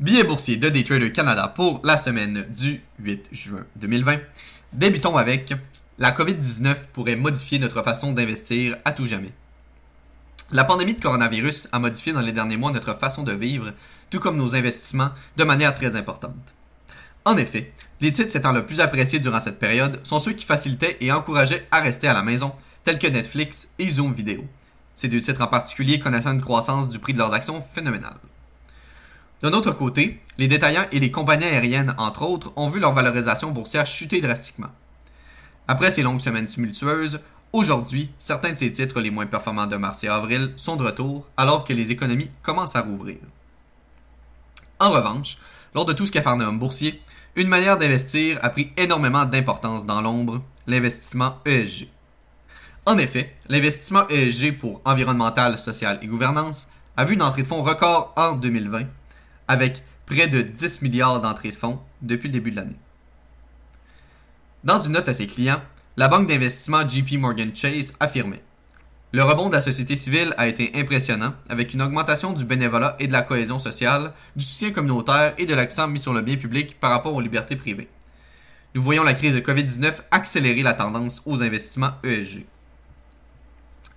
Billets boursiers de Daytrader Canada pour la semaine du 8 juin 2020. Débutons avec la COVID-19 pourrait modifier notre façon d'investir à tout jamais. La pandémie de coronavirus a modifié dans les derniers mois notre façon de vivre, tout comme nos investissements, de manière très importante. En effet, les titres étant le plus appréciés durant cette période sont ceux qui facilitaient et encourageaient à rester à la maison, tels que Netflix et Zoom Vidéo. Ces deux titres en particulier connaissant une croissance du prix de leurs actions phénoménale. D'un autre côté, les détaillants et les compagnies aériennes, entre autres, ont vu leur valorisation boursière chuter drastiquement. Après ces longues semaines tumultueuses, aujourd'hui, certains de ces titres les moins performants de mars et avril sont de retour alors que les économies commencent à rouvrir. En revanche, lors de tout ce capharnaüm boursier, une manière d'investir a pris énormément d'importance dans l'ombre, l'investissement ESG. En effet, l'investissement ESG pour environnemental, social et gouvernance a vu une entrée de fonds record en 2020 avec près de 10 milliards d'entrées de fonds depuis le début de l'année. Dans une note à ses clients, la banque d'investissement JP Morgan Chase affirmait Le rebond de la société civile a été impressionnant, avec une augmentation du bénévolat et de la cohésion sociale, du soutien communautaire et de l'accent mis sur le bien public par rapport aux libertés privées. Nous voyons la crise de COVID-19 accélérer la tendance aux investissements ESG.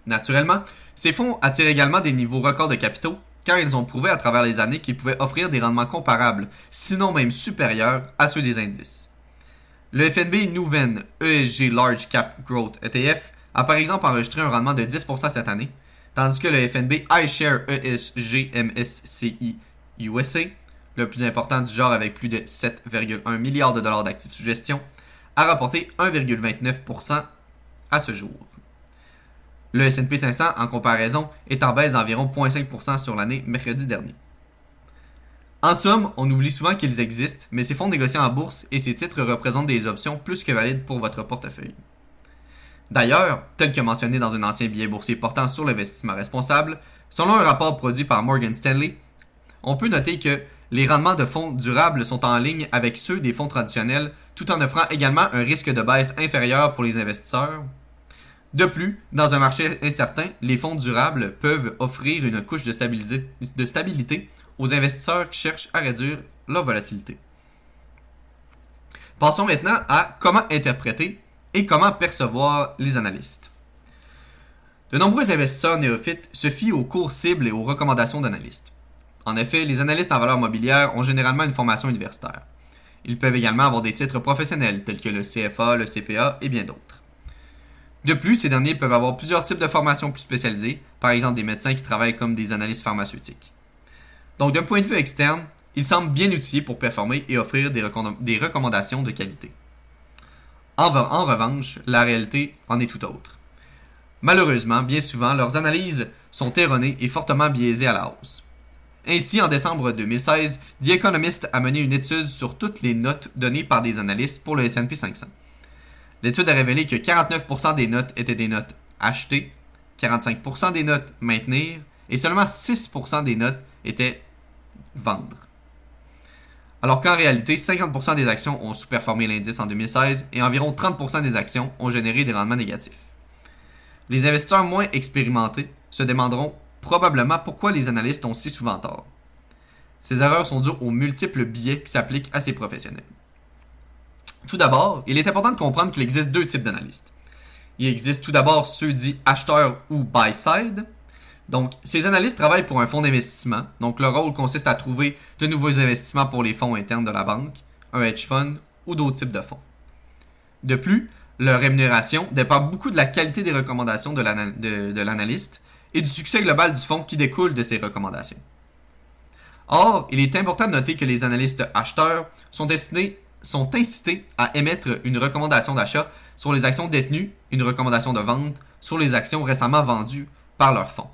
Naturellement, ces fonds attirent également des niveaux records de capitaux car ils ont prouvé à travers les années qu'ils pouvaient offrir des rendements comparables, sinon même supérieurs, à ceux des indices. Le FNB Nouven ESG Large Cap Growth ETF a par exemple enregistré un rendement de 10% cette année, tandis que le FNB iShare ESG MSCI USA, le plus important du genre avec plus de 7,1 milliards de dollars d'actifs sous gestion, a rapporté 1,29% à ce jour. Le S&P 500, en comparaison, est en baisse d'environ 0,5% sur l'année mercredi dernier. En somme, on oublie souvent qu'ils existent, mais ces fonds négociés en bourse et ces titres représentent des options plus que valides pour votre portefeuille. D'ailleurs, tel que mentionné dans un ancien billet boursier portant sur l'investissement responsable, selon un rapport produit par Morgan Stanley, on peut noter que les rendements de fonds durables sont en ligne avec ceux des fonds traditionnels, tout en offrant également un risque de baisse inférieur pour les investisseurs, de plus, dans un marché incertain, les fonds durables peuvent offrir une couche de stabilité, aux investisseurs qui cherchent à réduire leur volatilité. Passons maintenant à comment interpréter et comment percevoir les analystes. De nombreux investisseurs néophytes se fient aux cours cibles et aux recommandations d'analystes. En effet, les analystes en valeur mobilière ont généralement une formation universitaire. Ils peuvent également avoir des titres professionnels tels que le CFA, le CPA et bien d'autres. De plus, ces derniers peuvent avoir plusieurs types de formations plus spécialisées, par exemple des médecins qui travaillent comme des analystes pharmaceutiques. Donc d'un point de vue externe, ils semblent bien outillés pour performer et offrir des, recommandations de qualité. En, en revanche, la réalité en est tout autre. Malheureusement, bien souvent, leurs analyses sont erronées et fortement biaisées à la hausse. Ainsi, en décembre 2016, The Economist a mené une étude sur toutes les notes données par des analystes pour le S&P 500. L'étude a révélé que 49% des notes étaient des notes achetées, 45% des notes maintenir et seulement 6% des notes étaient vendre. Alors qu'en réalité, 50% des actions ont sous-performé l'indice en 2016 et environ 30% des actions ont généré des rendements négatifs. Les investisseurs moins expérimentés se demanderont probablement pourquoi les analystes ont si souvent tort. Ces erreurs sont dues aux multiples biais qui s'appliquent à ces professionnels. Tout d'abord, il est important de comprendre qu'il existe deux types d'analystes. Il existe tout d'abord ceux dits acheteurs ou buy-side. Donc, ces analystes travaillent pour un fonds d'investissement. Donc, leur rôle consiste à trouver de nouveaux investissements pour les fonds internes de la banque, un hedge fund ou d'autres types de fonds. De plus, leur rémunération dépend beaucoup de la qualité des recommandations de l'analyste et du succès global du fonds qui découle de ces recommandations. Or, il est important de noter que les analystes acheteurs sont destinés sont incités à émettre une recommandation d'achat sur les actions détenues, une recommandation de vente sur les actions récemment vendues par leur fonds.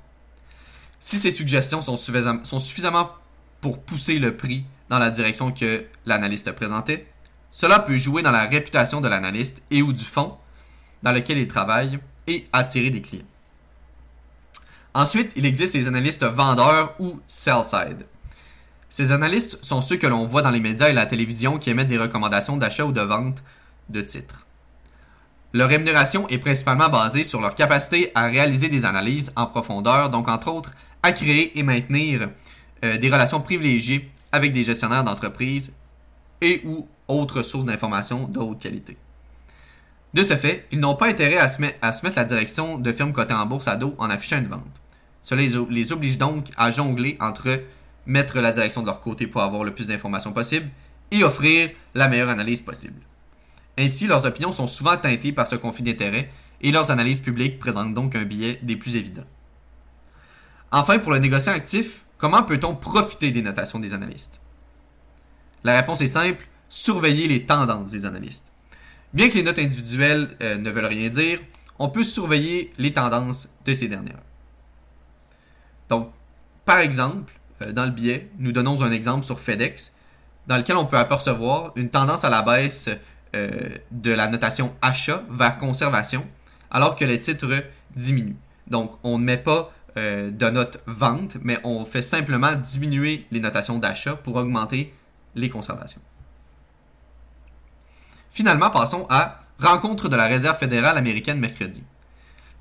Si ces suggestions sont suffisamment, pour pousser le prix dans la direction que l'analyste présentait, cela peut jouer dans la réputation de l'analyste et ou du fonds dans lequel il travaille et attirer des clients. Ensuite, il existe les analystes vendeurs ou sell-side. Ces analystes sont ceux que l'on voit dans les médias et la télévision qui émettent des recommandations d'achat ou de vente de titres. Leur rémunération est principalement basée sur leur capacité à réaliser des analyses en profondeur, donc entre autres à créer et maintenir euh, des relations privilégiées avec des gestionnaires d'entreprises et ou autres sources d'informations de haute qualité. De ce fait, ils n'ont pas intérêt à se, à se, mettre la direction de firmes cotées en bourse à dos en affichant une vente. Cela les oblige donc à jongler entre mettre la direction de leur côté pour avoir le plus d'informations possible et offrir la meilleure analyse possible. Ainsi, leurs opinions sont souvent teintées par ce conflit d'intérêts et leurs analyses publiques présentent donc un biais des plus évidents. Enfin, pour le négociant actif, comment peut-on profiter des notations des analystes? La réponse est simple, surveiller les tendances des analystes. Bien que les notes individuelles euh, ne veulent rien dire, on peut surveiller les tendances de ces dernières. Donc, par exemple, dans le billet, nous donnons un exemple sur FedEx, dans lequel on peut apercevoir une tendance à la baisse euh, de la notation achat vers conservation, alors que les titres diminuent. Donc, on ne met pas euh, de note vente, mais on fait simplement diminuer les notations d'achat pour augmenter les conservations. Finalement, passons à rencontre de la Réserve fédérale américaine mercredi.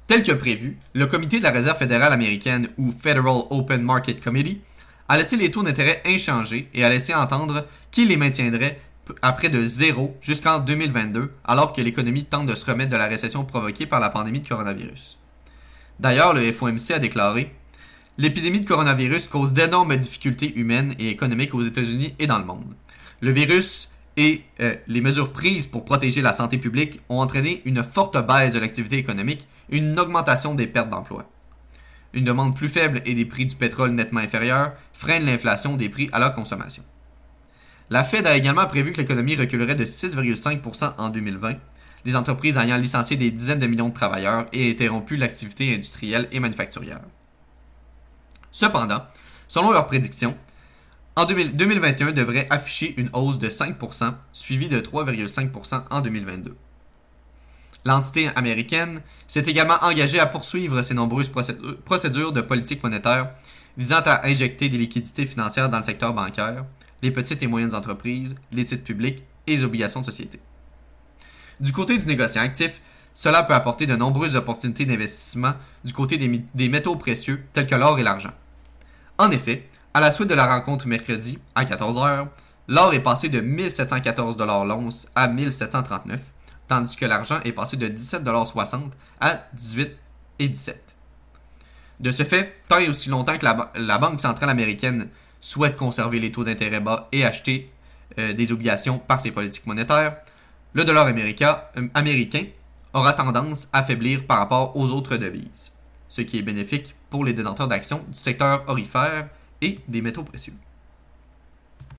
Tel que prévu, le comité de la Réserve fédérale américaine ou Federal Open Market Committee a laissé les taux d'intérêt inchangés et a laissé entendre qu'il les maintiendrait à près de zéro jusqu'en 2022, alors que l'économie tente de se remettre de la récession provoquée par la pandémie de coronavirus. D'ailleurs, le FOMC a déclaré L'épidémie de coronavirus cause d'énormes difficultés humaines et économiques aux États-Unis et dans le monde. Le virus et euh, les mesures prises pour protéger la santé publique ont entraîné une forte baisse de l'activité économique et une augmentation des pertes d'emplois. Une demande plus faible et des prix du pétrole nettement inférieurs freinent l'inflation des prix à la consommation. La Fed a également prévu que l'économie reculerait de 6,5% en 2020, les entreprises ayant licencié des dizaines de millions de travailleurs et interrompu l'activité industrielle et manufacturière. Cependant, selon leurs prédictions, en 2021 devrait afficher une hausse de 5%, suivie de 3,5% en 2022. L'entité américaine s'est également engagée à poursuivre ses nombreuses procédures de politique monétaire visant à injecter des liquidités financières dans le secteur bancaire, les petites et moyennes entreprises, les titres publics et les obligations de société. Du côté du négociant actif, cela peut apporter de nombreuses opportunités d'investissement du côté des, métaux précieux tels que l'or et l'argent. En effet, à la suite de la rencontre mercredi à 14h, l'or est passé de 1714 l'once à 1739, tandis que l'argent est passé de 17,60 à 18,17. De ce fait, tant et aussi longtemps que la Banque centrale américaine souhaite conserver les taux d'intérêt bas et acheter euh, des obligations par ses politiques monétaires, le dollar américain, euh, américain aura tendance à faiblir par rapport aux autres devises, ce qui est bénéfique pour les détenteurs d'actions du secteur orifère et des métaux précieux.